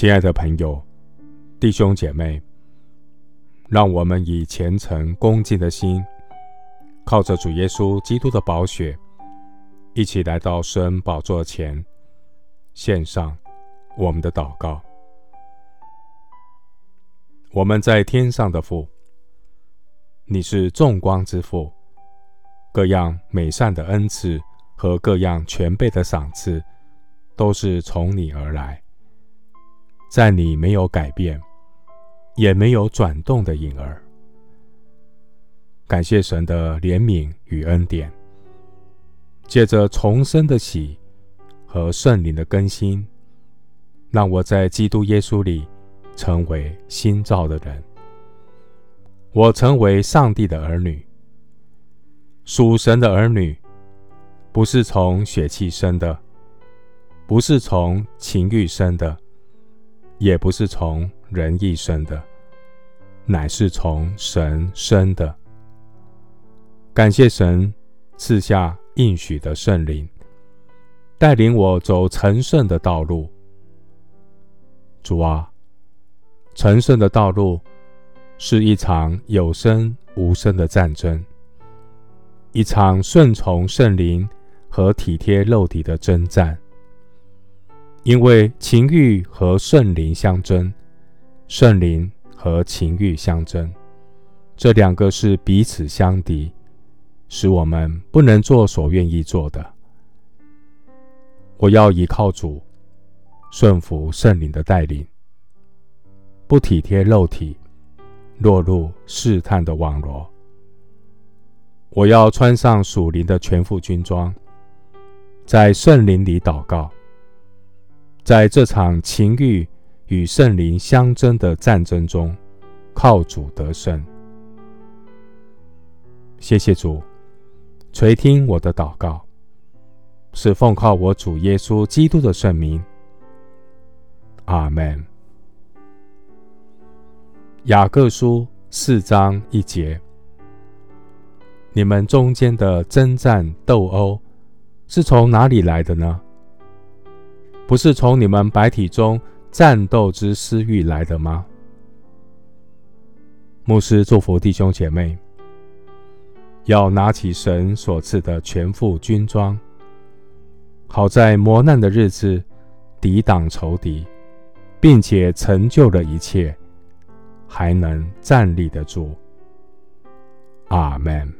亲爱的朋友、弟兄姐妹，让我们以虔诚恭敬的心，靠着主耶稣基督的宝血，一起来到圣恩宝座前，献上我们的祷告。我们在天上的父，你是众光之父，各样美善的恩赐和各样全备的赏赐，都是从你而来。在你没有改变，也没有转动的影儿。感谢神的怜悯与恩典，借着重生的喜和圣灵的更新，让我在基督耶稣里成为新造的人。我成为上帝的儿女，属神的儿女，不是从血气生的，不是从情欲生的。也不是从人意生的，乃是从神生的。感谢神赐下应许的圣灵，带领我走成圣的道路。主啊，成圣的道路是一场有声无声的战争，一场顺从圣灵和体贴肉体的征战。因为情欲和圣灵相争，圣灵和情欲相争，这两个是彼此相敌，使我们不能做所愿意做的。我要依靠主，顺服圣灵的带领，不体贴肉体，落入试探的网罗。我要穿上属灵的全副军装，在圣灵里祷告。在这场情欲与圣灵相争的战争中，靠主得胜。谢谢主垂听我的祷告，是奉靠我主耶稣基督的圣名。阿门。雅各书四章一节：你们中间的争战斗殴，是从哪里来的呢？不是从你们白体中战斗之私欲来的吗？牧师祝福弟兄姐妹，要拿起神所赐的全副军装，好在磨难的日子抵挡仇敌，并且成就了一切，还能站立得住。阿门。